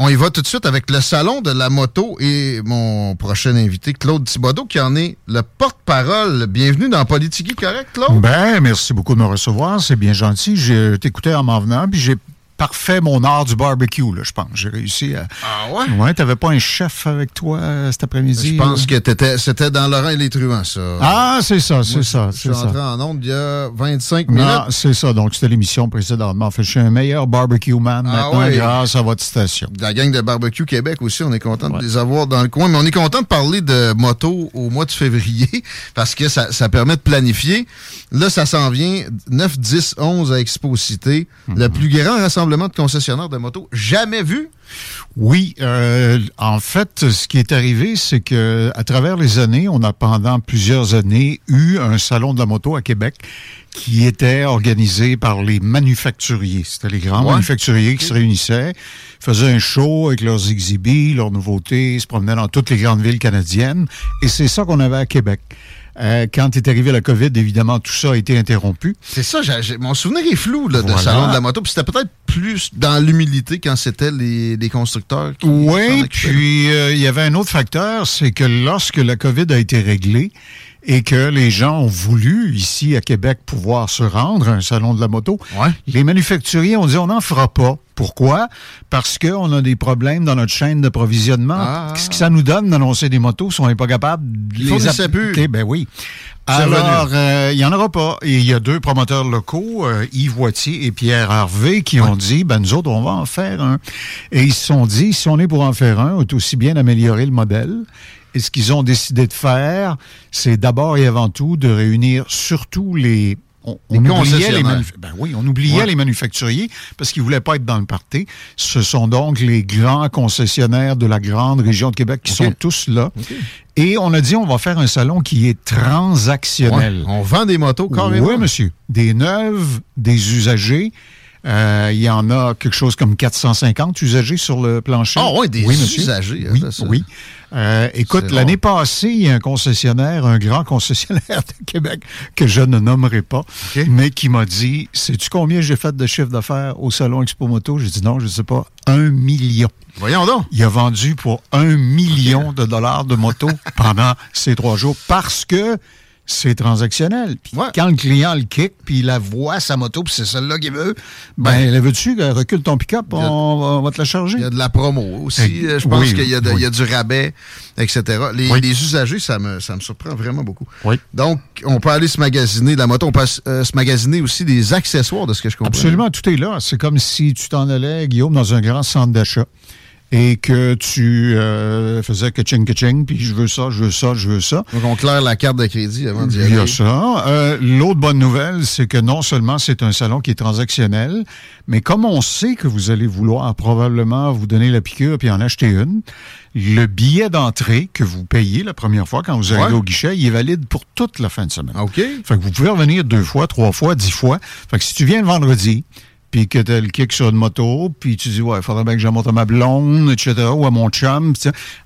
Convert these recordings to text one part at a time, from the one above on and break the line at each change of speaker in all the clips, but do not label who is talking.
On y va tout de suite avec le salon de la moto et mon prochain invité, Claude Thibodeau, qui en est le porte-parole. Bienvenue dans Politique correct, Claude?
Ben, merci beaucoup de me recevoir. C'est bien gentil. J'ai t'écoutais en m'en venant, puis j'ai parfait mon art du barbecue, là, je pense. J'ai réussi à.
Ah ouais?
Ouais, t'avais pas un chef avec toi euh, cet après-midi?
Je pense
là?
que t'étais- c'était dans Laurent et les Truands, ça.
Ah, c'est ça, c'est
Moi,
ça,
Je suis
c'est ça.
entré en onde il y a 25
Non,
minutes.
c'est ça. Donc, c'était l'émission précédemment. Fait, je suis un meilleur barbecue man
Ah
maintenant
ouais.
grâce à votre station.
La gang de Barbecue Québec aussi, on est content
Ouais.
de les avoir dans le coin. Mais on est content de parler de moto au mois de février parce que ça, ça permet de planifier. Là, ça s'en vient 9, 10, 11 à Expo-Cité.
Mhm.
Le plus grand rassemblement de concessionnaires de moto jamais vu.
Oui, euh, en fait, ce qui est arrivé, c'est que à travers les années, on a pendant plusieurs années eu un salon de la moto à Québec qui était organisé par les manufacturiers. C'était les grands
Ouais.
manufacturiers qui se réunissaient, faisaient un show avec leurs exhibits, leurs nouveautés, se promenaient dans toutes les grandes villes canadiennes. Et c'est ça qu'on avait à Québec. Euh, quand est arrivé la COVID, évidemment, tout ça a été interrompu.
C'est ça, mon souvenir est flou là, de
Voilà.
salon de la moto. Puis c'était peut-être plus dans l'humilité quand c'était les, les constructeurs qui
Oui, puis euh, il y avait un autre facteur, c'est que lorsque la COVID a été réglée et que les gens ont voulu, ici à Québec, pouvoir se rendre à un salon de la moto,
Ouais.
les manufacturiers ont dit on n'en fera pas. Pourquoi? Parce qu'on a des problèmes dans notre chaîne d'approvisionnement.
Ah.
Ce que ça nous donne d'annoncer des motos si on n'est pas capable de les appliquer. Ben oui. Alors, euh, il n'y en aura pas. Et il y a deux promoteurs locaux, euh, Yves Voitier et Pierre Harvey, qui ont dit, ben nous autres, on va en faire un. Et ils se sont dit, si on est pour en faire un, on est aussi bien d'améliorer le modèle. Et ce qu'ils ont décidé de faire, c'est d'abord et avant tout de réunir surtout les... On, oubliait les
concessionnaires.
manuf- ben oui, on oubliait
Ouais.
les manufacturiers parce qu'ils voulaient pas être dans le party. Ce sont donc les grands concessionnaires de la grande région de Québec qui sont tous là. Et on a dit, on va faire un salon qui est transactionnel.
Ouais, on vend des motos carrément.
Oui, monsieur. Des neuves, des usagers. Euh, Il y en a quelque chose comme 450 usagers sur le plancher.
Ah ouais, des
oui,
usagers,
Oui,
ça,
oui. Euh, écoute, l'année passée, il y a un concessionnaire, un grand concessionnaire de Québec que je ne nommerai pas, mais qui m'a dit Sais-tu combien j'ai fait de chiffre d'affaires au Salon Expo Moto? J'ai dit non, je ne sais pas. Un million.
Voyons donc.
Il a vendu pour un million de dollars de moto pendant ces trois jours parce que c'est transactionnel. Puis
Ouais.
quand le client le kick, puis il la voit, sa moto, puis c'est celle-là qu'il veut, ben, la veux-tu, euh, recule ton pick-up, on, va- on va te la charger.
Il y a de la promo aussi. Euh, Je pense
oui,
qu'il y, a de-
oui.
il y a du rabais, etc. Les,
Oui.
les usagers, ça me, ça me surprend vraiment beaucoup.
Oui.
Donc, on peut aller se magasiner de la moto. On peut euh, se magasiner aussi des accessoires de ce que je comprends.
Absolument, tout est là. C'est comme si tu t'en allais, Guillaume, dans un grand centre d'achat et que tu euh, faisais que ching que ching, puis je veux ça, je veux ça, je veux ça.
Donc, on claire la carte de crédit avant d'y
Il y a
aller.
ça. Euh, L'autre bonne nouvelle, c'est que non seulement c'est un salon qui est transactionnel, mais comme on sait que vous allez vouloir probablement vous donner la piqûre puis en acheter une, le billet d'entrée que vous payez la première fois quand vous arrivez
Ouais.
au guichet, il est valide pour toute la fin de semaine.
OK.
Fait que vous pouvez revenir deux fois, trois fois, dix fois. Fait que si tu viens le vendredi, puis que tu as le kick sur une moto, puis tu dis, ouais, il faudrait bien que je monte à ma blonde, etc., ou à mon chum,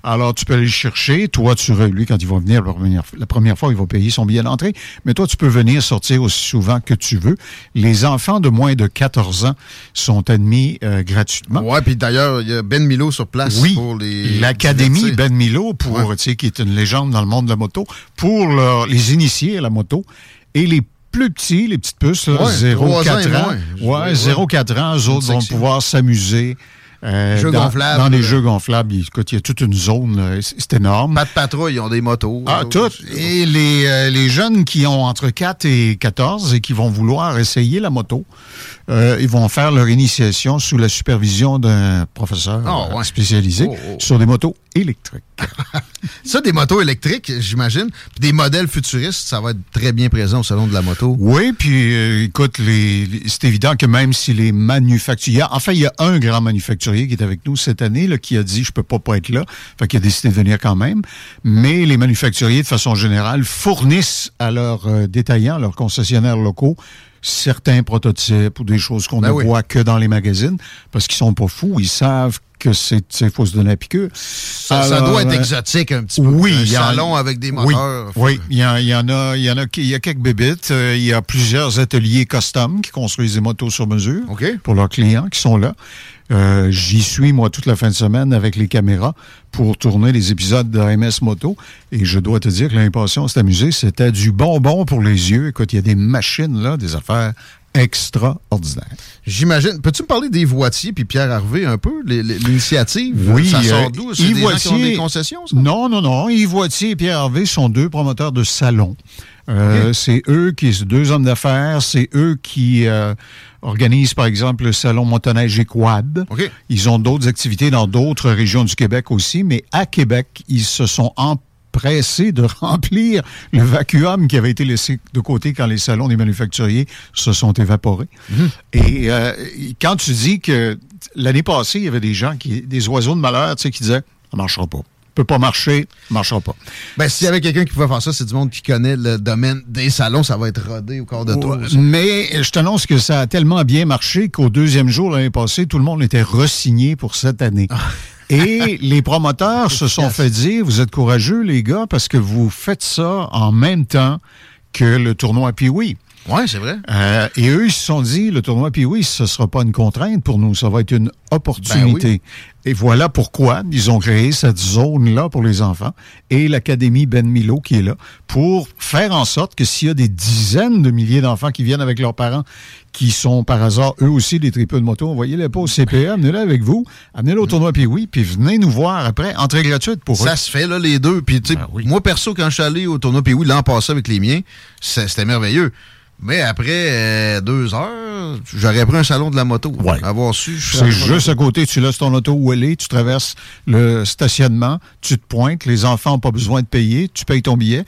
alors tu peux aller le chercher. Toi, tu lui, quand il va venir la première, la première fois, il va payer son billet d'entrée. Mais toi, tu peux venir sortir aussi souvent que tu veux. Les enfants de moins de 14 ans sont admis euh, gratuitement.
Ouais, puis d'ailleurs, il y a Ben Milo sur place
Oui,
pour les.
l'Académie. Ben Milo, pour,
Ouais.
tu sais, qui est une légende dans le monde de la moto, pour leur- les initier à la moto et les plus petits, les petites puces, là,
Ouais,
0-4
trois ans moins.
Ouais,
vois,
0-4 ans, eux autres vont pouvoir s'amuser. euh, dans. Dans les jeux gonflables. Écoute, il y a toute une zone, c'est énorme.
Pas de patrouille, ils ont des motos.
Ah,
Eux
tout.
autres.
Et les, euh, les jeunes qui ont entre 4 et 14 et qui vont vouloir essayer la moto, euh, ils vont faire leur initiation sous la supervision d'un professeur
Ah,
euh,
ouais.
spécialisé
Oh, oh.
sur des motos électriques.
Ça, des motos électriques, j'imagine. Puis des modèles futuristes, ça va être très bien présent au Salon de la moto.
Oui, puis euh, écoute, les, les- c'est évident que même si les manufacturiers... Enfin, il y a un grand manufacturier qui est avec nous cette année là, qui a dit « je peux pas pas être là », fait qu'il a décidé de venir quand même. Mais les manufacturiers, de façon générale, fournissent à leurs euh, détaillants, leurs concessionnaires locaux, certains prototypes ou des choses qu'on
Ben
ne
oui.
voit que dans les magazines, parce qu'ils sont pas fous, ils savent que c'est faut se donner la piqûre.
Ça, ça doit être
euh,
exotique un petit peu.
oui,
un salon avec des moteurs.
Oui, il y, en- il y en a, il y en a, il y a quelques bébites. euh, il y a plusieurs ateliers custom qui construisent des motos sur mesure
OK.
pour leurs clients qui sont là. Euh, J'y suis, moi, toute la fin de semaine avec les caméras pour tourner les épisodes d'AMS Moto. Et je dois te dire que on s'est amusé. C'était du bonbon pour les yeux. Écoute, il y a des machines, là, des affaires extraordinaires.
J'imagine. Peux-tu me parler des Voitiers puis Pierre Harvey un peu, l'initiative?
Oui,
Ça
euh,
sort d'où? C'est
Yves
des gens qui ont
Voitier-
des concessions, ça?
Non, non, non. Yves Voitier et Pierre Harvey sont deux promoteurs de salons. Euh, C'est eux qui, deux hommes d'affaires, c'est eux qui euh, organisent, par exemple, le salon motoneige et quad. Ils ont d'autres activités dans d'autres régions du Québec aussi, mais à Québec, ils se sont empressés de remplir le vacuum qui avait été laissé de côté quand les salons des manufacturiers se sont évaporés. Et euh, quand tu dis que l'année passée, il y avait des gens, qui, des oiseaux de malheur, tu sais, qui disaient, ça marchera pas. Peut pas marcher, marchera pas.
Ben, s'il y avait quelqu'un qui pouvait faire ça, c'est du monde qui connaît le domaine des salons. Ça va être rodé au corps de toi.
Mais je t'annonce que ça a tellement bien marché qu'au deuxième jour l'année passée, tout le monde était resigné pour cette année. Et les promoteurs se sont fait dire, vous êtes courageux les gars parce que vous faites ça en même temps que le tournoi Pee-Wee.
Oui, c'est vrai.
Euh, et eux, ils se sont dit, le tournoi Pee-Wee, ce ne sera pas une contrainte pour nous, ça va être une opportunité. Et voilà pourquoi ils ont créé cette zone-là pour les enfants et l'Académie Ben Milo qui est là pour faire en sorte que s'il y a des dizaines de milliers d'enfants qui viennent avec leurs parents, qui sont par hasard eux aussi des tripeux de moto, envoyez-les pas au CPA, amenez-les avec vous, amenez-les au tournoi Pee-Wee, puis venez nous voir après, entrée gratuite pour eux.
Ça se fait, là, les deux. Puis, tu sais,
Ben oui.
moi, perso, quand je suis allé au tournoi puis oui, l'an passé avec les miens, c'était merveilleux. Mais après euh, deux heures, j'aurais pris un salon de la moto.
Ouais.
Avoir su.
C'est juste à côté, tu laisses ton auto où elle est, tu traverses le stationnement, tu te pointes, les enfants n'ont pas besoin de payer, tu payes ton billet,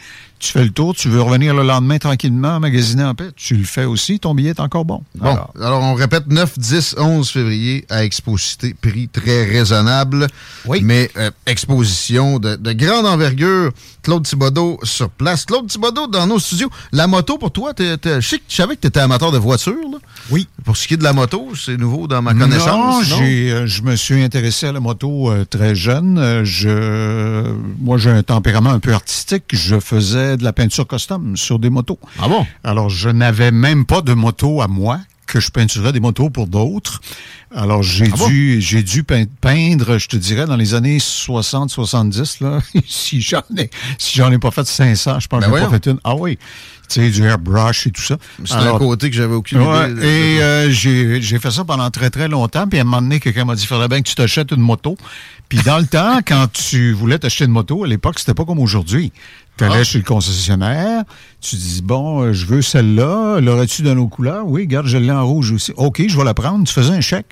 tu fais le tour, tu veux revenir le lendemain tranquillement, magasiner en paix, tu le fais aussi, ton billet est encore bon.
Bon,
Alors,
alors, on répète 9, 10, 11 février à Exposité, prix très raisonnable.
Oui.
Mais euh, exposition de, de grande envergure. Claude Thibodeau sur place. Claude Thibodeau dans nos studios. La moto, pour toi, t'es- t'es- je sais que- je savais que tu étais amateur de voiture. là.
oui.
Pour ce qui est de la moto, c'est nouveau dans ma connaissance.
Non, j'ai, euh, je me suis intéressé à la moto euh, très jeune. Je, moi, j'ai un tempérament un peu artistique. Je faisais de la peinture custom sur des motos.
Ah bon?
Alors, je n'avais même pas de moto à moi, que je peinturais des motos pour d'autres. Alors, j'ai
Ah bon?
dû, j'ai dû pein- peindre, je te dirais, dans les années 60, 70, là. si j'en ai, si j'en ai pas fait 500, je pense
Ben
que j'en ai pas fait une. Ah oui. Tu sais, du airbrush et tout ça.
C'est un côté que j'avais aucune
Ouais,
idée.
et euh, j'ai j'ai fait ça pendant très, très longtemps. Puis à un moment donné, quelqu'un m'a dit, faudrait bien que tu t'achètes une moto. Puis dans le temps, quand tu voulais t'acheter une moto, à l'époque, c'était pas comme aujourd'hui. Tu allais
Ah.
chez le concessionnaire, tu dis, bon, euh, je veux celle-là, l'aurais-tu dans nos couleurs? Oui, regarde, je l'ai en rouge aussi. OK, je vais la prendre. Tu faisais un chèque.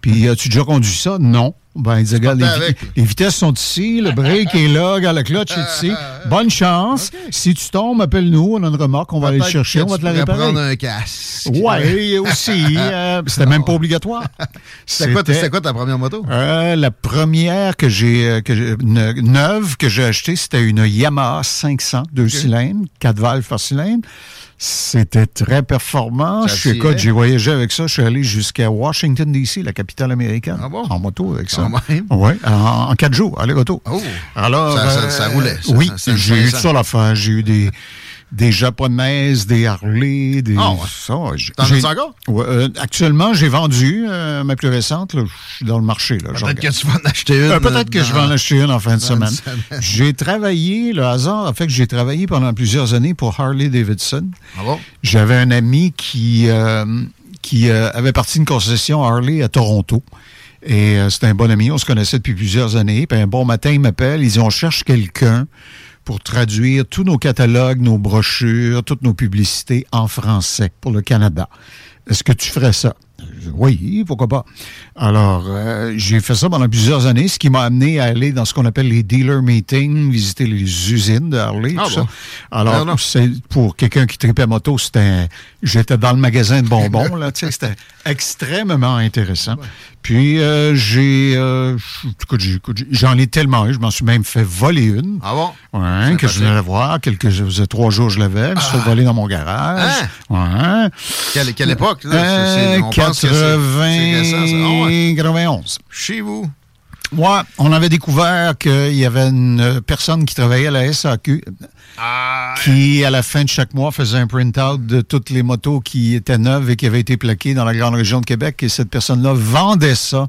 Puis as-tu déjà conduit ça? Non. Ben, il disait, regarde, les, vi- les vitesses sont ici, le break est là, regarde, la clutch est ici. Bonne chance. Si tu tombes, appelle-nous, on a une remorque, on va aller le chercher, on va te la réparer.
prendre un casque.
Ouais, aussi. euh, c'était même pas obligatoire.
C'était quoi, quoi ta première moto?
Euh, la première que j'ai, euh, neuve que j'ai achetée, c'était une Yamaha 500, deux cylindres, quatre valves par cylindre. C'était très performant.
Ça
Je suis, écoute, j'ai voyagé avec ça. Je suis allé jusqu'à Washington, D.C., la capitale américaine.
Ah bon?
En moto avec ça.
Même.
Oui, en, en quatre jours, aller-retour.
Oh.
Alors,
Ça- ça-
euh,
ça roulait, ça.
oui, j'ai eu ça à la fin. J'ai eu des, des japonaises, des Harley, des...
Ah ouais.
ça,
T'en as encore?
Ouais, euh, actuellement, j'ai vendu euh, ma plus récente. là, je suis dans le marché.
Peut-être que tu vas en acheter une.
Euh, Peut-être que je vais en acheter une en fin de
une
semaine.
semaine.
J'ai travaillé, le hasard a fait que j'ai travaillé pendant plusieurs années pour Harley Davidson.
Ah bon?
J'avais un ami qui, qui avait parti d'une concession Harley à Toronto. Et c'était un bon ami, on se connaissait depuis plusieurs années. Puis un bon matin, il m'appelle, il dit on cherche quelqu'un pour traduire tous nos catalogues, nos brochures, toutes nos publicités en français pour le Canada. Est-ce que tu ferais ça? Oui, pourquoi pas. Alors, euh, j'ai fait ça pendant plusieurs années, ce qui m'a amené à aller dans ce qu'on appelle les dealer meetings, visiter les usines de Harley,
Ah
tout
bon?
ça. Alors,
Non, non.
c'est pour quelqu'un qui tripait moto, c'était j'étais dans le magasin de bonbons là, tu sais, c'était extrêmement intéressant. Puis euh, j'ai euh, j'en ai tellement eu, je m'en suis même fait voler une.
Ah bon?
Ouais, que je venais la voir, quelques je faisais trois jours je l'avais, je me suis fait voler dans mon garage. Ouais.
Quelle, quelle époque? Là?
Euh,
C'est- c'est- on pense que c'est- c'est récent, ça. Ah ouais.
91.
Chez vous?
Ouais, on avait découvert qu'il y avait une personne qui travaillait à la SAQ
Ah,
qui, à la fin de chaque mois, faisait un print-out de toutes les motos qui étaient neuves et qui avaient été plaquées dans la grande région de Québec. Et cette personne-là vendait ça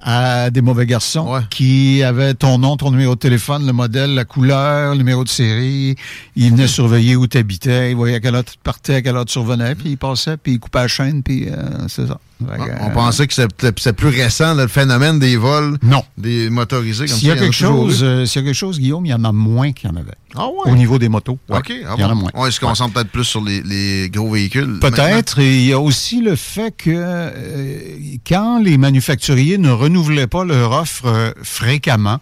à des mauvais garçons
Ouais.
qui avaient ton nom, ton numéro de téléphone, le modèle, la couleur, le numéro de série. Il venait surveiller où tu habitais, il voyait à quelle heure tu partais, à quelle heure tu revenais, puis il passait, puis il coupait la chaîne, puis euh, c'est ça. Que,
on pensait que c'était plus récent, là, le phénomène des vols
Non.
des motorisés. comme
S'il y a quelque chose,
eu.
euh, s'il y a quelque chose, Guillaume, il y en a moins qu'il y en avait.
Ah ouais?
Au niveau des motos.
OK. Ah
il y en a moins.
Qu'on
Ouais.
sent peut-être plus sur les, les gros véhicules?
Peut-être. Et il y a aussi le fait que euh, quand les manufacturiers ne renouvelaient pas leur offre euh, fréquemment,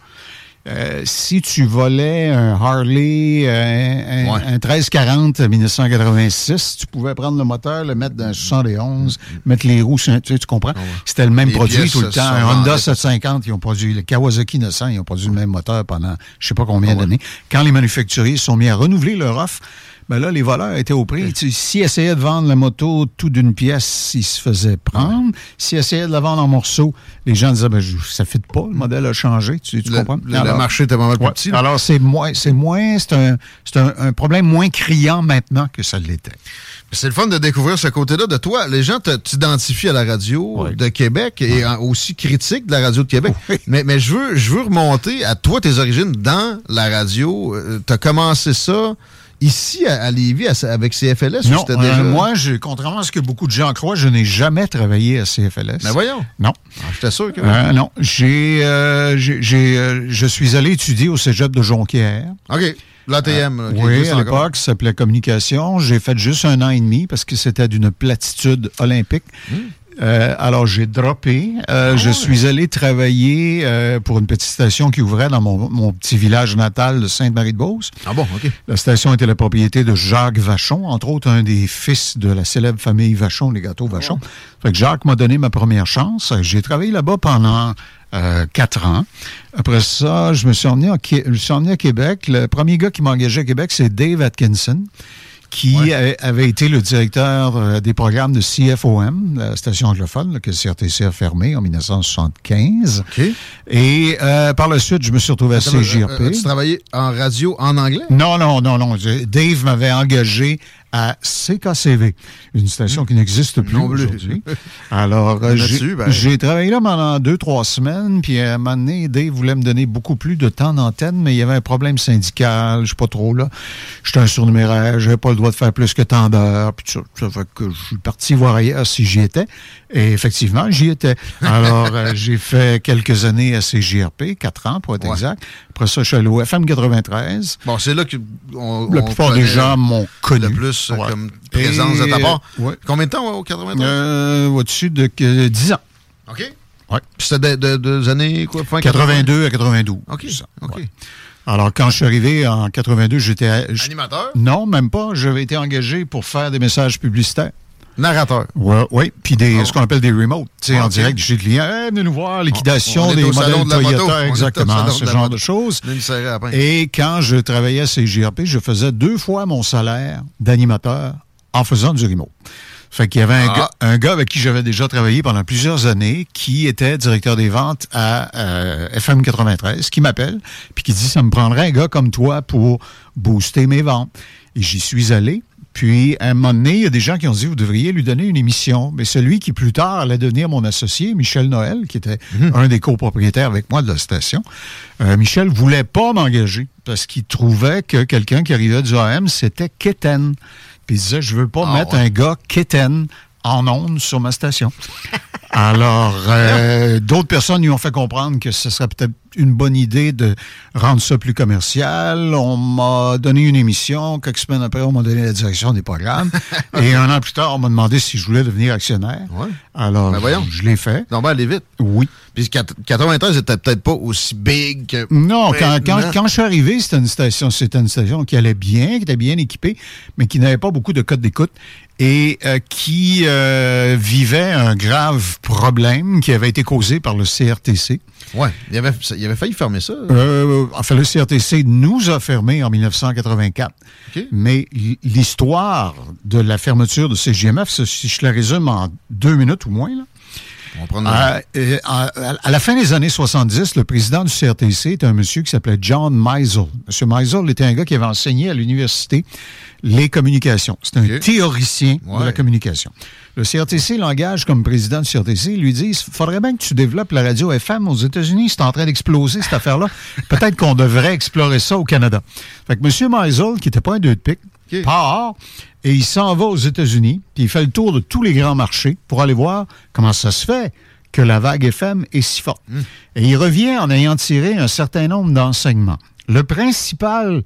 euh, si tu volais un Harley, euh, un,
Ouais.
un 1340 1986, tu pouvais prendre le moteur, le mettre dans un 71, mettre les roues, tu, sais, tu comprends? C'était le même
Les
produit tout le temps. Un Honda
vendues.
750, ils ont produit, le Kawasaki 900, ils ont produit le même moteur pendant je sais pas combien d'années. Quand les manufacturiers se sont mis à renouveler leur offre, ben là, les voleurs étaient au prix. Tu- S'ils essayaient de vendre la moto tout d'une pièce, ils se faisaient prendre. S'ils essayaient de la vendre en morceaux, les gens disaient, ben, ça ne fit pas, le modèle a changé. Tu, tu
Le,
comprends?
le- le marché était pas mal plus
Ouais.
petit. là.
Alors, c'est moins, c'est moins, c'est un, c'est un, un problème moins criant maintenant que ça l'était.
C'est le fun de découvrir ce côté-là de toi. Les gens t'identifient à la radio de Québec et aussi critique de la radio de Québec.
Oui.
Mais, mais je veux je veux remonter à toi, tes origines dans la radio. tu as commencé ça ici à, à Lévis à- avec CFLS ou
Non, euh, moi, je, contrairement à ce que beaucoup de gens croient, je n'ai jamais travaillé à CFLS.
Mais voyons.
Non.
Ah, J'étais sûr que...
Euh, non. J'ai, euh, euh, je suis allé étudier au cégep de Jonquière.
OK. L'ATM. qui
oui, à l'époque, ça s'appelait communication. J'ai fait juste un an et demi parce que c'était d'une platitude olympique.
Hmm.
Euh, alors, j'ai droppé. Euh,
Ah
je suis allé travailler euh, pour une petite station qui ouvrait dans mon, mon petit village natal de Sainte-Marie-de-Beauce.
Ah bon, OK.
La station était la propriété de Jacques Vachon, entre autres un des fils de la célèbre famille Vachon, les gâteaux Vachon. Fait que Jacques m'a donné ma première chance. J'ai travaillé là-bas pendant euh, quatre ans. Après ça, je me suis emmené, en Qué- je me suis emmené à Québec. Le premier gars qui m'a engagé à Québec, c'est Dave Atkinson qui a- avait été le directeur euh, des programmes de CFOM, la station anglophone, là, que le CRTC a fermé en 1975.
OK.
Et euh, par la suite, je me suis retrouvé à
Attends,
CJRP.
euh, euh, tu travaillais en radio en anglais?
Non, non, non, non. Dave m'avait engagé à CKCV, une station qui n'existe plus
Non plus.
aujourd'hui. Alors, euh, j'ai
ben-
j'ai travaillé là pendant deux, trois semaines, puis à un moment donné, Dave voulait me donner beaucoup plus de temps d'antenne, mais il y avait un problème syndical, je sais pas trop, là. J'étais un surnuméraire, j'avais pas le droit de faire plus que tant d'heures, puis tout ça, ça fait que je suis parti voir ailleurs si j'y étais. Et effectivement, j'y étais. Alors, euh, j'ai fait quelques années à CJRP, quatre ans pour être
Ouais.
exact. Après ça, je suis allé au FM 93.
Bon, c'est là que on,
La
on
plupart des gens m'ont connu.
le plus euh,
Ouais.
comme présence de ta
Et,
part.
ouais.
Combien de temps au 93?
Euh, au-dessus de que- 10 ans.
OK.
Ouais.
Puis C'était de, de- des années, quoi, fin
82 à 92.
OK.
Ça,
OK.
ouais. Alors, quand je suis arrivé en 82, j'étais...
Animateur?
Non, même pas. J'avais été engagé pour faire des messages publicitaires.
Narrateur.
Oui, ouais. puis des,
Oh.
ce qu'on appelle des remotes, tu sais,
Ah,
en
ok.
direct chez le client. Hey, venez nous voir, liquidation des modèles
de moto.
Toyota, exactement, ce
de
genre
moto.
de choses. Et quand je travaillais à CJRP, je faisais deux fois mon salaire d'animateur en faisant du remote. Fait qu'il y avait un,
Ah.
gars, un gars avec qui j'avais déjà travaillé pendant plusieurs années, qui était directeur des ventes à euh, FM 93, qui m'appelle, puis qui dit, ça me prendrait un gars comme toi pour booster mes ventes. Et j'y suis allé. Puis, à un moment donné, il y a des gens qui ont dit, vous devriez lui donner une émission. Mais celui qui, plus tard, allait à mon associé, Michel Noël, qui était un des copropriétaires avec moi de la station, euh, Michel voulait pas m'engager parce qu'il trouvait que quelqu'un qui arrivait du AM, c'était Kéten. Puis il disait, je veux pas
Ah,
mettre
ouais.
un gars Kéten en onde sur ma station. Alors, euh, d'autres personnes lui ont fait comprendre que ce serait peut-être une bonne idée de rendre ça plus commercial. On m'a donné une émission. Quelques semaines après, on m'a donné la direction des programmes. Et un an plus tard, on m'a demandé si je voulais devenir actionnaire.
Ouais.
Alors,
Ben voyons.
je l'ai fait.
Non, ben, aller vite.
Oui.
Puis quat- 93 c'était peut-être pas aussi big que.
Non, quand, quand je suis arrivé, c'était une station, c'était une station qui allait bien, qui était bien équipée, mais qui n'avait pas beaucoup de codes d'écoute et euh, qui euh, vivait un grave problème qui avait été causé par le CRTC.
Ouais, il avait, il avait failli fermer ça.
Euh, enfin, le CRTC nous a fermé en 1984.
OK.
Mais l'histoire de la fermeture de CGMF, si je la résume en deux minutes ou moins, là, à, euh, à- à la fin des années 70, le président du CRTC était un monsieur qui s'appelait John Meisel. Monsieur Meisel était un gars qui avait enseigné à l'université les communications. C'est un théoricien de la communication. Le CRTC l'engage comme président du CRTC. Il lui dit, il faudrait bien que tu développes la radio FM aux États-Unis. C'est en train d'exploser, cette affaire-là. Peut-être qu'on devrait explorer ça au Canada. Fait que M. Meisel, qui n'était pas un deux de pique,
Ok.
part et il s'en va aux États-Unis, puis il fait le tour de tous les grands marchés pour aller voir comment ça se fait que la vague FM est si forte. Et il revient en ayant tiré un certain nombre d'enseignements. Le principal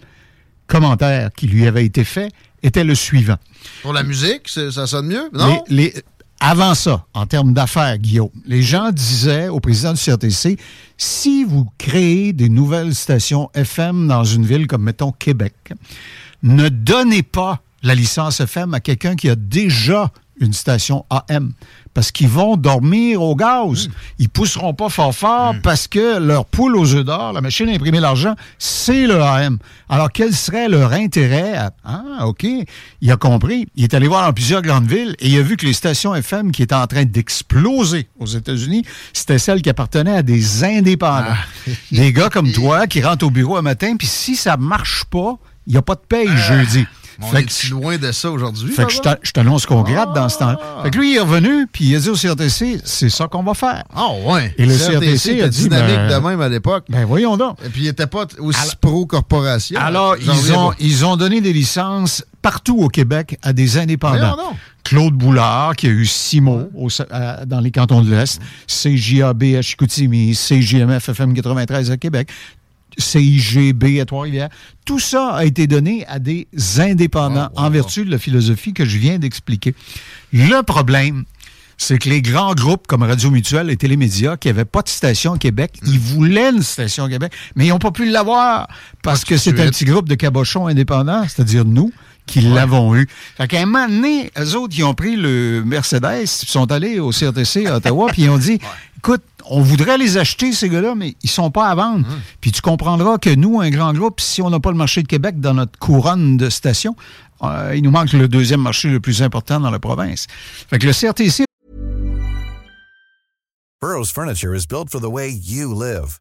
commentaire qui lui avait été fait était le suivant.
Pour la musique, ça sonne mieux? Non?
Les- les- avant ça, en termes d'affaires, Guillaume, les gens disaient au président du CRTC, si vous créez des nouvelles stations FM dans une ville comme, mettons, Québec, ne donnez pas la licence FM à quelqu'un qui a déjà une station AM. Parce qu'ils vont dormir au gaz. Ils pousseront pas fort fort parce que leur poule aux œufs d'or, la machine à imprimer l'argent, c'est le AM. Alors, quel serait leur intérêt à... Ah, OK. Il a compris. Il est allé voir dans plusieurs grandes villes et il a vu que les stations FM qui étaient en train d'exploser aux États-Unis, c'était celles qui appartenaient à des indépendants. des gars comme toi qui rentrent au bureau un matin, puis si ça marche pas, n'y a pas de paye jeudi.
On
Fait
est
que
loin de ça aujourd'hui.
fait que je t'annonce qu'on gratte dans ce temps Fait que lui, il est revenu, puis il a dit au CRTC, c'est ça qu'on va faire.
Ah ouais.
Et le CRTC
était
a dit,
dynamique
ben-
de même à l'époque.
Ben voyons donc.
Et puis il était pas aussi pro-corporation.
Alors, ils ont, ils ont donné des licences partout au Québec à des indépendants. Claude Boulard, qui a eu six mots au- à- dans les cantons de l'Est, CJAB à Chicoutimi, CJMF FM 93 à Québec, CIGB à Trois-Rivières. Tout ça a été donné à des indépendants
Ah, wow,
en vertu de la philosophie que je viens d'expliquer. Le problème, c'est que les grands groupes comme Radio Mutuelle et Télémédia, qui n'avaient pas de station au Québec,
Hmm.
ils voulaient une station au Québec, mais ils n'ont pas pu l'avoir parce
Pas
que c'est un petit groupe de cabochons indépendants, c'est-à-dire nous, qui l'avons eu. Fait qu'à un moment donné, eux autres, ils ont pris le Mercedes, ils sont allés au CRTC à Ottawa, puis ils ont dit, écoute, on voudrait les acheter, ces gars-là, mais ils sont pas à vendre. Puis tu comprendras que nous, un grand groupe, si on n'a pas le marché de Québec dans notre couronne de stations, euh, il nous manque le deuxième marché le plus important dans la province. Fait que le CRTC
Burrow's furniture is built for the way you live.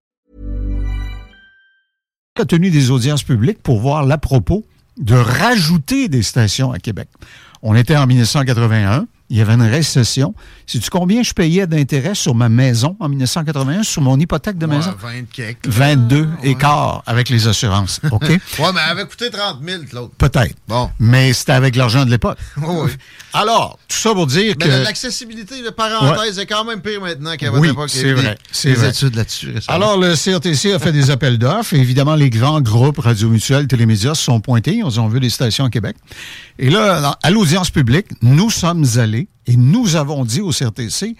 A tenu des audiences publiques pour voir l'à propos de rajouter des stations à Québec. On était en 1981. Il y avait une récession. Sais-tu combien je payais d'intérêt sur ma maison en 1981, sur mon hypothèque de maison?
20 quelques.
22
Ouais.
et quart avec les assurances. OK?
Ouais, mais elle avait coûté 30 000, l'autre.
Peut-être.
Bon.
Mais c'était avec l'argent de l'époque.
Oui, oui.
Alors, tout ça pour dire
Mais
que.
l'accessibilité, de parenthèse, est quand même pire maintenant qu'à votre
Oui, c'est vrai, c'est vrai.
études là-dessus.
Alors, le CRTC a fait des appels d'offres. Évidemment, les grands groupes Radio Mutuelle, Télémédias se sont pointés. Ils ont vu des stations à Québec. Et là, à l'audience publique, nous sommes allés et nous avons dit au CRTC,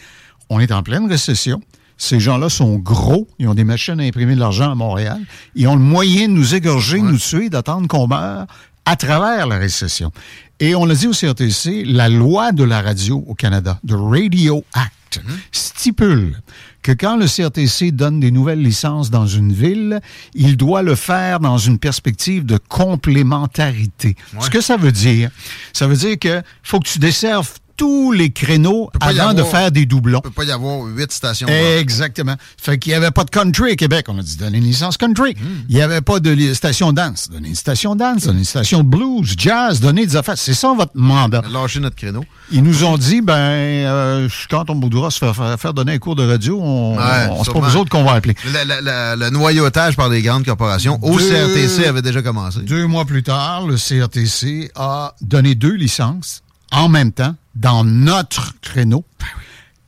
on est en pleine récession. Ces gens-là sont gros. Ils ont des machines à imprimer de l'argent à Montréal. Ils ont le moyen de nous égorger, nous tuer, d'attendre qu'on meure à travers la récession. Et on a dit au CRTC, la loi de la radio au Canada, the Radio Act, stipule que quand le CRTC donne des nouvelles licences dans une ville, il doit le faire dans une perspective de complémentarité. Ce que ça veut dire, ça veut dire que faut que tu desserves tous les créneaux avant de faire des doublons.
Il ne peut pas y avoir huit stations.
Exactement. Fait qu'il n'y avait pas de country à Québec. On a dit donner une licence country. Il n'y avait pas de station dance. Donner une station dance, donner une station blues, jazz, donner des affaires. C'est ça votre mandat.
Lâcher notre créneau.
Ils nous ont dit, ben, euh, quand on voudra se faire, faire- donner un cours de radio, on,
Ouais,
on- c'est pas vous autres qu'on va appeler.
Le, le- le- le noyautage par les grandes corporations au
Deux-
CRTC avait déjà commencé.
Deux mois plus tard, le CRTC a donné deux licences en même temps dans notre créneau.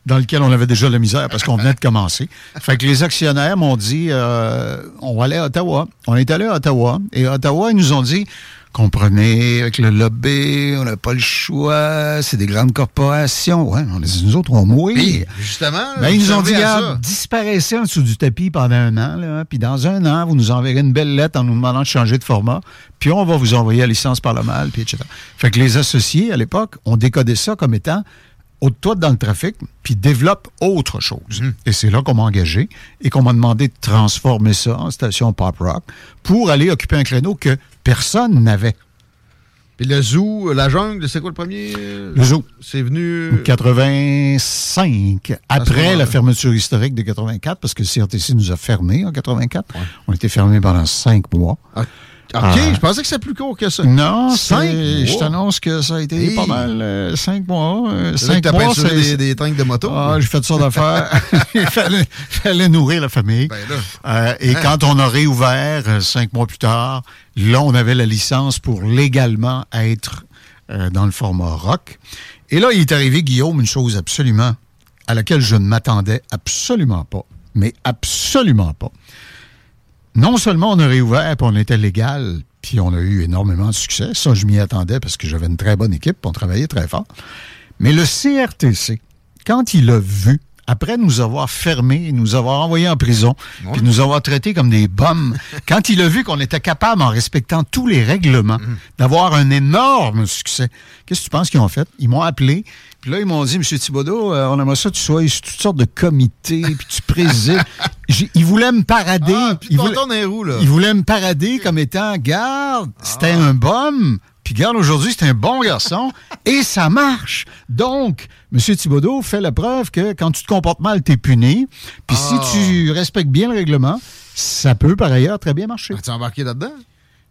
dans lequel on avait déjà la misère parce qu'on venait de commencer. Fait que les actionnaires m'ont dit euh, on va aller à Ottawa. On est allé à Ottawa et à Ottawa, ils nous ont dit comprenez, avec le lobby, on n'a pas le choix, c'est des grandes corporations. Ouais, on dit, nous autres, on mourir.
Puis, justement,
Ben, ils nous ont dit, regarde, disparaissez en dessous du tapis pendant un an, là, puis dans un an, vous nous enverrez une belle lettre en nous demandant de changer de format, puis on va vous envoyer la licence par le mal, puis etc. Fait que les associés, à l'époque, ont décodé ça comme étant haute-toi dans le trafic, puis développe autre chose. Et c'est là qu'on m'a engagé et qu'on m'a demandé de transformer ça en station pop rock pour aller occuper un créneau que personne n'avait.
Puis le zoo, la jungle, c'est quoi le premier?
Le zoo.
C'est venu...
85,
À ce
après la fermeture historique de 84, parce que le CRTC nous a fermés en 84. On était fermés pendant cinq mois.
OK,
Ah.
je pensais que c'était plus court que ça.
Non,
Cinq
je t'annonce que ça a été
Hey.
pas mal. euh, cinq mois. euh,
là
cinq
t'as
mois, c'est-
des, des tanks de moto.
Ah, j'ai fait sortes d'affaires. Il fallait, fallait nourrir la famille.
Ben là.
Euh, et
Hein?
quand on a réouvert cinq mois plus tard, là, on avait la licence pour légalement être dans le format rock. Et là, il est arrivé, Guillaume, une chose absolument à laquelle je ne m'attendais absolument pas. Mais absolument pas. Non seulement on a réouvert, puis on était légal, puis on a eu énormément de succès. Ça, je m'y attendais parce que j'avais une très bonne équipe, on travaillait très fort. Mais le CRTC, quand il a vu, après nous avoir fermés, nous avoir envoyés en prison, puis nous avoir traités comme des bombes, quand il a vu qu'on était capable, en respectant tous les règlements, d'avoir un énorme succès, qu'est-ce que tu penses qu'ils ont fait? Ils m'ont appelé, puis là, ils m'ont dit, M. Thibodeau, euh, on aimerait ça que tu sois sur toutes sortes de comités, puis tu présides. Ils voulaient me parader.
Ah, les roues, là.
ils voulaient me parader comme étant, garde, c'était
Ah.
un bum. Puis garde, aujourd'hui, c'est un bon garçon et ça marche. Donc, M. Thibodeau fait la preuve que quand tu te comportes mal, t'es puni. Puis
Ah.
si tu respectes bien le règlement, ça peut par ailleurs très bien marcher.
As-tu embarqué là-dedans?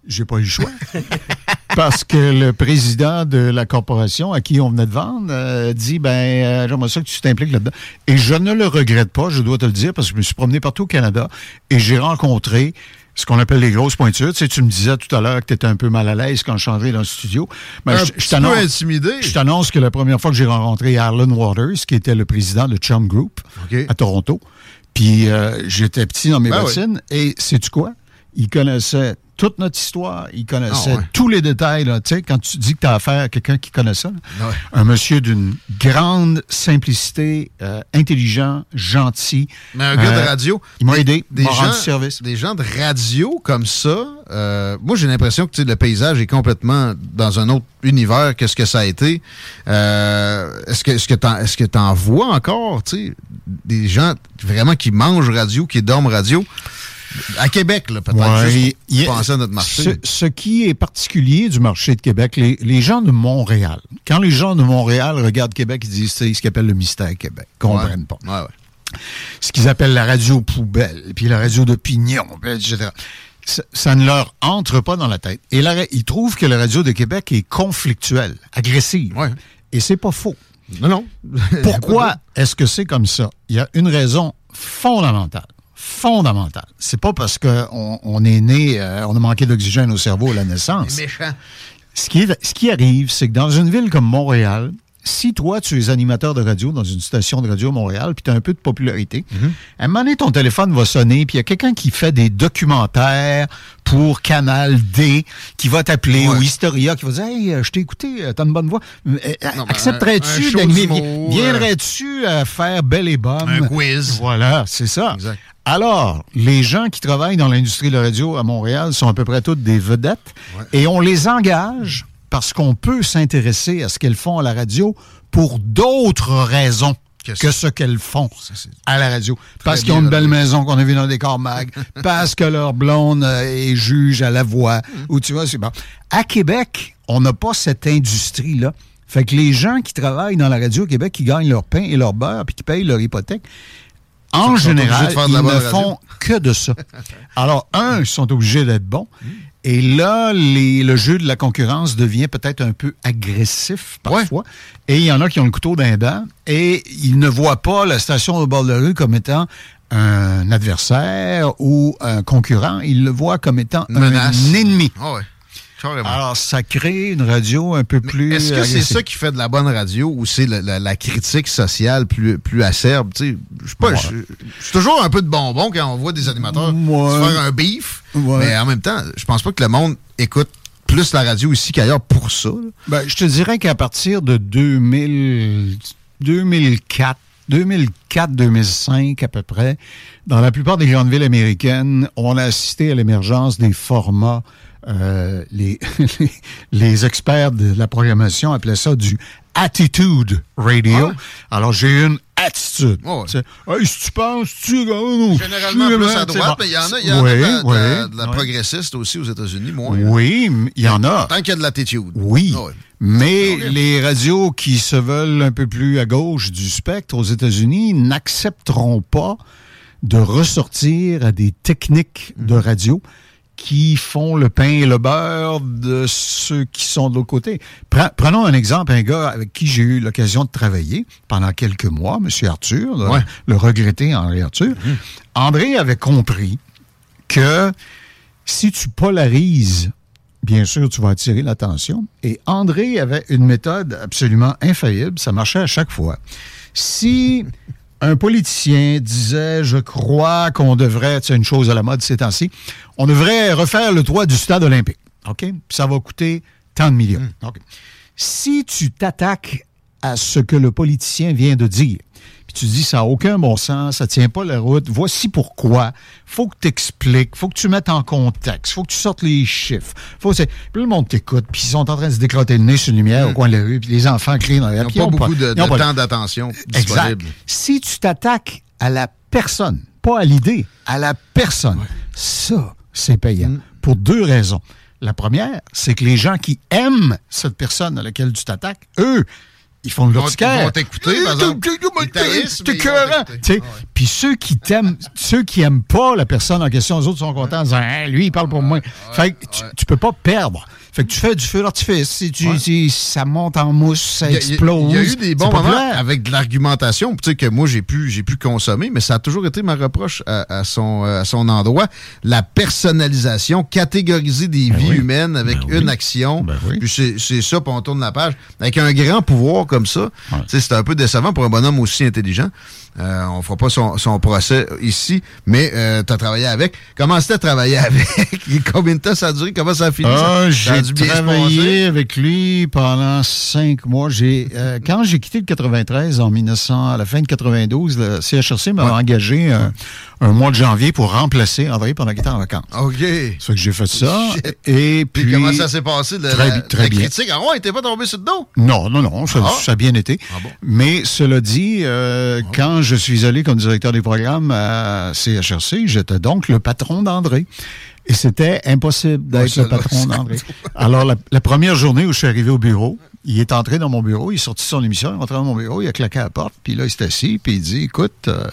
J'ai pas eu le choix. Parce que le président de la corporation à qui on venait de vendre euh, dit ben euh, j'aimerais ça que tu t'impliques là-dedans. Et je ne le regrette pas, je dois te le dire, parce que je me suis promené partout au Canada et j'ai rencontré ce qu'on appelle les grosses pointures. Tu sais, tu me disais tout à l'heure que tu étais un peu mal à l'aise quand je changeais dans le studio. Ben, je- t'annonce-
peu intimidé.
je t'annonce que la première fois que j'ai rencontré Arlen Waters, qui était le président de Chum Group
OK.
à Toronto, puis euh, j'étais petit dans mes
Ben
bottines, et sais-tu quoi? Il connaissait toute notre histoire, il connaissait
Ah ouais.
tous les détails. Là. Tu sais, quand tu dis que tu as affaire à quelqu'un qui connaît ça, là,
Ouais.
un monsieur d'une grande simplicité, euh, intelligent, gentil.
Mais un gars
Euh,
de radio.
il m'a aidé,
Des
m'a rendu
gens,
service.
des gens de radio comme ça, euh, moi j'ai l'impression que le paysage est complètement dans un autre univers que ce que ça a été. Euh, est-ce que est-ce que t'en est-ce que t'en vois encore, tu sais, des gens vraiment qui mangent radio, qui dorment radio? À Québec, là, peut-être.
Ouais,
à notre marché.
Ce, ce qui est particulier du marché de Québec, les, les gens de Montréal, quand les gens de Montréal regardent Québec, ils disent c'est ce qu'ils appellent le mystère Québec. Ils comprennent pas.
Ouais.
Ce qu'ils appellent la radio poubelle, puis la radio d'opinion, etc. Ça, ça ne leur entre pas dans la tête. Et ra- ils trouvent que la radio de Québec est conflictuelle, agressive. Et c'est pas faux.
Non, non.
Pourquoi est-ce que c'est comme ça? Il y a une raison fondamentale. Fondamentale. C'est pas parce qu'on on est né, euh, on a manqué d'oxygène au cerveau à la naissance.
méchant.
Ce qui, est- ce qui arrive, c'est que dans une ville comme Montréal, si toi, tu es animateur de radio dans une station de radio à Montréal, puis tu as un peu de popularité, à un moment donné, ton téléphone va sonner, puis il y a quelqu'un qui fait des documentaires pour Canal D, qui va t'appeler,
Ouais.
ou Historia, qui va dire Hey, euh, je t'ai écouté, euh, t'as une bonne voix. Euh,
ben,
Accepterais-tu d'animer Viendrais-tu faire Belle et Bonne?
Un quiz.
Voilà, c'est ça.
Exact.
Alors, les gens qui travaillent dans l'industrie de la radio à Montréal sont à peu près toutes des vedettes et on les engage parce qu'on peut s'intéresser à ce qu'elles font à la radio pour d'autres raisons
Que
ce qu'elles font à la radio. Parce qu'ils ont une belle maison qu'on a vue dans des corps mag, parce que leur blonde euh, est juge à la voix, ou tu vois, c'est bon. À Québec, on n'a pas cette industrie-là. Fait que les gens qui travaillent dans la radio au Québec, qui gagnent leur pain et leur beurre, puis qui payent leur hypothèque, en général, ils ne font que de ça. Alors, un, ils sont obligés d'être bons. Et là, les- le jeu de la concurrence devient peut-être un peu agressif parfois. Et il y en a qui ont le couteau d'un dent et ils ne voient pas la station au bord de la rue comme étant un adversaire ou un concurrent. Ils le voient comme étant
Menace.
un ennemi.
Ah ouais. Carrément.
Alors, ça crée une radio un peu
Mais
plus.
Est-ce que c'est ça qui fait de la bonne radio ou c'est la, la- la critique sociale plus, plus acerbe? Je pas,
Ouais.
suis toujours un peu de bonbon quand on voit des animateurs
Ouais.
faire un beef.
Ouais.
Mais en même temps, je pense pas que le monde écoute plus la radio ici qu'ailleurs pour ça.
Ben, je te dirais qu'à partir de 2000, 2004, 2004-2005 à peu près, dans la plupart des grandes villes américaines, on a assisté à l'émergence des formats. Euh, les, les experts de la programmation appelaient ça du attitude radio.
Ouais?
Alors j'ai une attitude.
Ouais, ouais.
Hey, si tu penses, tu.
Généralement plus à droite, mais il y en a, il y en a de la, de la-
oui,
de la
oui.
progressiste aussi aux États-Unis, moins.
Oui, il y en a.
Tant qu'il y a de l'attitude.
Oui.
Ah.
Mais les radios qui se veulent un peu plus à gauche du spectre aux États-Unis n'accepteront pas de ressortir à des techniques de radio qui font le pain et le beurre de ceux qui sont de l'autre côté. Pre- Prenons un exemple, un gars avec qui j'ai eu l'occasion de travailler pendant quelques mois, M. Arthur, le,
Ouais.
le regretté André Arthur. André avait compris que si tu polarises, bien sûr, tu vas attirer l'attention. Et André avait une méthode absolument infaillible. Ça marchait à chaque fois. Si un politicien disait, je crois qu'on devrait, c'est une chose à la mode ces temps-ci, on devrait refaire le toit du stade olympique. OK? Puis Ça va coûter tant de millions. OK. Si tu t'attaques à ce que le politicien vient de dire, puis tu dis ça n'a aucun bon sens, ça tient pas la route, voici pourquoi. Faut que tu expliques, faut que tu mettes en contexte, faut que tu sortes les chiffres. Faut puis le monde t'écoute, puis ils sont en train de se décrotter le nez sur une lumière au coin de la rue, puis les enfants crient dans la
Ils n'ont pas
ont
beaucoup de,
ils
de
pas le-
temps d'attention
Exact.
disponible.
Si tu t'attaques à la personne, pas à l'idée, à la personne, ça, c'est payant.
Mm.
Pour deux raisons. La première, c'est que les gens qui aiment cette personne à laquelle tu t'attaques, eux, ils font de l'urticaire.
ils vont t'écouter, taillissent,
T'es. Puis ceux qui t'aiment, ceux qui aiment pas la personne en question, les autres sont contents en disant Hein, lui, il parle pour moi. Fait que tu, tu peux pas perdre. Fait que tu fais du feu d'artifice. Si tu, si ça monte en mousse, ça
y a-
explose.
Il y a eu des bons moments avec de l'argumentation, tu sais, que moi, j'ai pu, j'ai pu consommer, mais ça a toujours été ma reproche à, à son, euh, à son endroit. La personnalisation, catégoriser des vies
oui.
humaines avec
Ben oui.
une action.
Ben oui.
Puis c'est c'est ça, puis on tourne la page. Avec un grand pouvoir comme ça, tu sais, c'est un peu décevant pour un bonhomme aussi intelligent. Euh, on fera pas son, son procès ici, mais euh, tu as travaillé avec. Comment c'était travailler avec? Combien de temps ça a duré? Comment ça a fini?
Ah, j'ai travaillé avec lui pendant cinq mois. J'ai euh, quand j'ai quitté le 93 en 1900, à la fin de 92, le CHRC m'a engagé un, un mois de janvier pour remplacer André pendant qu'il était en vacances.
OK.
Ça fait que j'ai fait ça. Et puis,
Puis, comment ça s'est passé, de
très
la,
très
la
bien.
critique? Ah ouais, t'es pas tombé sur le dos?
Non, non, non, ça,
Ah.
ça a bien été.
Ah bon?
Mais cela dit, euh, quand je suis allé comme directeur des programmes à CHRC, j'étais donc le patron d'André. Et c'était impossible d'être le patron d'André. Alors, la, la première journée où je suis arrivé au bureau, il est entré dans mon bureau, il est sorti de son émission, il est rentré dans mon bureau, il a claqué à la porte, puis là, il s'est assis, puis il dit, écoute, euh,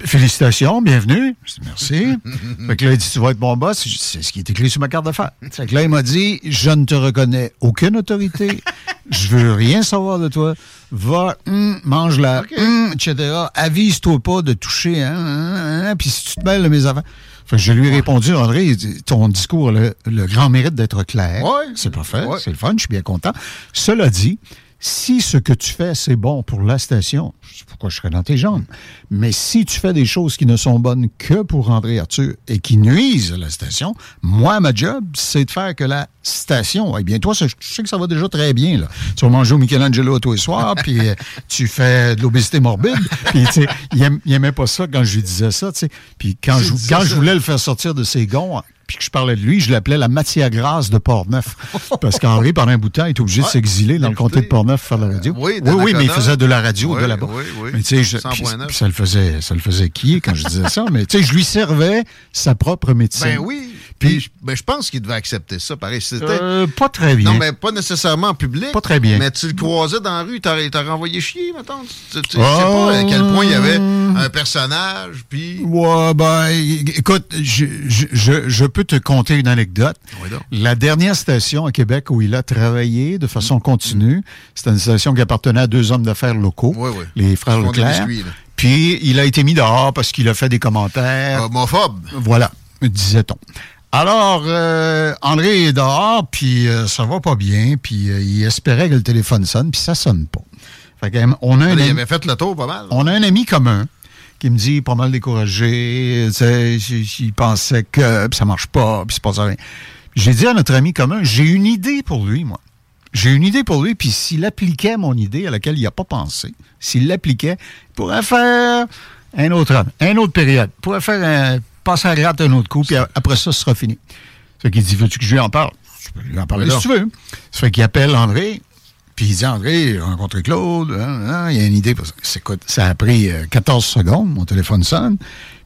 Félicitations, bienvenue. Je dis merci. fait que là, il dit, tu vas être mon boss. C'est ce qui est écrit sur ma carte d'affaires. Fait que là, il m'a dit, je ne te reconnais aucune autorité. je veux rien savoir de toi. Va, hum, mange-la, hum, etc. Avise-toi pas de toucher, hein, hein, hein, puis si tu te mêles de mes affaires. Fait que je lui ai répondu, André, il dit, ton discours a le, le grand mérite d'être clair.
Ouais.
C'est parfait,
Ouais.
c'est le fun, je suis bien content. Cela dit, si ce que tu fais, c'est bon pour la station, je sais pourquoi je serais dans tes jambes. Mais si tu fais des choses qui ne sont bonnes que pour André Arthur et qui nuisent à la station, moi, ma job, c'est de faire que la station, eh bien, toi, je sais que ça va déjà très bien, là. Tu vas manger au Michelangelo tous les soirs, puis euh, tu fais de l'obésité morbide. Puis, tu sais, il, aim- il aimait pas ça quand je lui disais ça, tu sais. Puis quand, je,
disais
quand
ça.
je voulais le faire sortir de ses gonds, puis que je parlais de lui, je l'appelais la matière grasse de Portneuf. Parce qu'Henri, pendant un bout de temps, il était obligé de s'exiler dans le comté de Portneuf pour faire la radio.
oui,
oui,
d'Anacona.
oui, mais il faisait de la radio
Oui,
de là-bas.
oui, oui.
Mais tu sais, je- puis-
100.9.
puis ça le faisait, ça le faisait quiller quand je disais ça? Mais tu sais, je lui servais sa propre médecine.
Ben oui.
Puis-
je- ben, je pense qu'il devait accepter ça. Pareil, c'était.
Euh, pas très bien.
non, mais pas nécessairement en public.
Pas très bien.
Mais tu le croisais dans la rue, t'as t'as renvoyé chier, mettons. Tu, tu- tu
Oh.
sais pas à quel point il y avait un personnage, puis.
Ouais, ben, écoute, je, je, je, je peux te conter une anecdote.
Oui, donc.
La dernière station à Québec où il a travaillé de façon continue, c'était une station qui appartenait à deux hommes d'affaires locaux,
Oui, oui.
les frères Leclerc.
biscuits.
Puis il a été mis dehors parce qu'il a fait des commentaires.
Homophobe.
Voilà, disait-on. Alors, euh, André est dehors, puis euh, ça va pas bien, puis euh, il espérait que le téléphone sonne, puis ça sonne pas. Fait que, euh, on a un
il
ami-
avait fait le tour pas mal.
on a un ami commun qui me dit pas mal découragé, il pensait que puis ça marche pas, puis c'est pas ça. J'ai dit à notre ami commun, j'ai une idée pour lui, moi. J'ai une idée pour lui, puis s'il appliquait mon idée à laquelle il n'a pas pensé, s'il l'appliquait, il pourrait faire un autre homme, une autre période, il pourrait faire un, passer à gratte un autre coup, puis après ça, ce sera fini. Fait qu'il dit, veux-tu que je lui en parle? Je peux lui en parler si tu veux. Ça fait qu'il appelle André, puis il dit, André, j'ai rencontré Claude, hein, hein, il y a une idée. pour ça. Ça a pris euh, 14 secondes, mon téléphone sonne.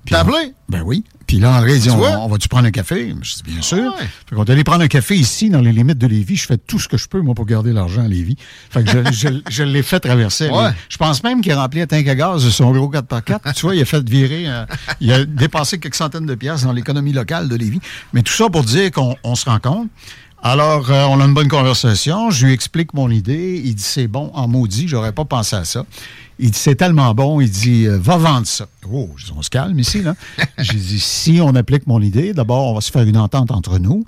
Puis
T'as appelé?
Ben oui. Puis là, André dit, on, on va-tu prendre un café? Je dis, bien sûr.
ouais.
Fait qu'on est allé prendre un café ici, dans les limites de Lévis. Je fais tout ce que je peux, moi, pour garder l'argent à Lévis. Fait que je, je, je l'ai fait traverser.
Ouais.
Je pense même qu'il a rempli un tank à gaz de son gros 4x4. tu vois, il a fait virer, euh, il a dépensé quelques centaines de piastres dans l'économie locale de Lévis. Mais tout ça pour dire qu'on on se rencontre. Alors, euh, on a une bonne conversation. Je lui explique mon idée. Il dit, c'est bon, en maudit, j'aurais pas pensé à ça. Il dit, c'est tellement bon. Il dit, euh, va vendre ça. Oh, je dis, on se calme ici, là. J'ai dit, si on applique mon idée, d'abord, on va se faire une entente entre nous.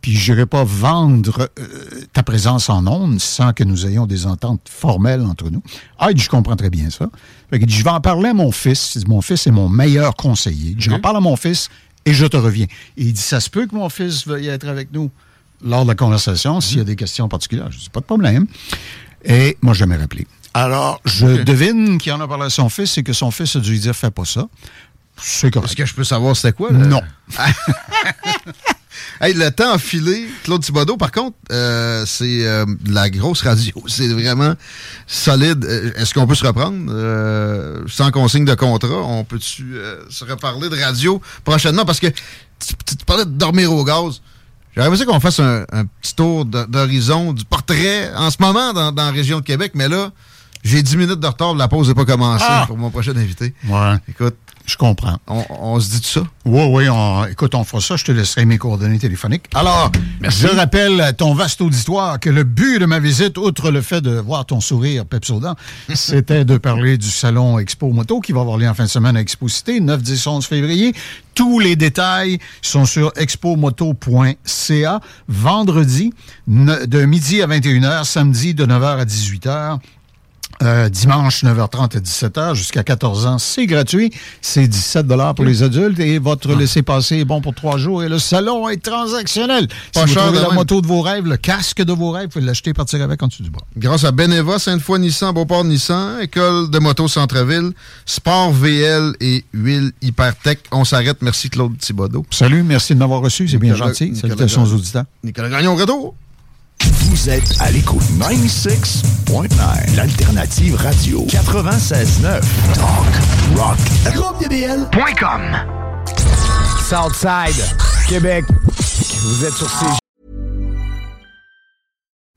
Puis, je n'irai pas vendre euh, ta présence en ondes sans que nous ayons des ententes formelles entre nous. Ah, il dit, je comprends très bien ça. Fait qu'il dit, je vais en parler à mon fils. Il dit, mon fils est mon meilleur conseiller. J'en parle à mon fils et je te reviens. Et il dit, ça se peut que mon fils veuille être avec nous lors de la conversation s'il y a des questions particulières. Je dis, pas de problème. Et moi, je jamais rappelé. Alors, je devine qu'il en a parlé à son fils et que son fils a dû lui dire, fais pas ça. C'est correct.
Est-ce que je peux savoir c'était quoi? là?
Non.
Hey, le temps a filé. Claude Thibodeau, par contre, euh, c'est euh, la grosse radio. C'est vraiment solide. Euh, Est-ce qu'on peut se reprendre? Euh, sans consigne de contrat? On peut-tu se reparler de radio prochainement? Parce que tu, parlais de dormir au gaz. J'aurais aimé qu'on fasse un, un petit tour d'horizon du portrait en ce moment dans, dans la région de Québec, mais là, j'ai 10 minutes de retard, la pause n'est pas commencée
Ah!
pour mon prochain invité.
Ouais,
Écoute,
je comprends.
on, on se dit tout ça?
Oui, oui, on- écoute, on fera ça. Je te laisserai mes coordonnées téléphoniques. Alors, je rappelle à ton vaste auditoire que le but de ma visite, outre le fait de voir ton sourire pepsodent, c'était de parler du salon Expo Moto qui va avoir lieu en fin de semaine à Expo Cité, 9, 10, 11 février. Tous les détails sont sur expomoto.ca. Vendredi, de midi à 21h, samedi de 9h à 18h. Euh, dimanche 9h30 à 17h jusqu'à 14 ans, c'est gratuit. C'est 17 pour les adultes et votre laissez-passer est bon pour trois jours et le salon est transactionnel.
Pas
si vous
cher
trouvez la
même.
moto de vos rêves, le casque de vos rêves, vous pouvez l'acheter et partir avec en dessous du bras.
Grâce à Beneva, Sainte-Foy Nissan, Beauport Nissan, École de moto Centre-Ville, Sport VL et Huile Hypertech. On s'arrête. Merci Claude Thibodeau.
Salut, merci de m'avoir reçu, c'est bien gentil.
Nicolas
Salutations aux auditeurs.
Nicolas Gagnon, retour.
Vous êtes à l'écoute 96.9, l'alternative radio 96.9. Talk, rock, groupedbl.com.
Southside, Québec. Vous êtes sur CG.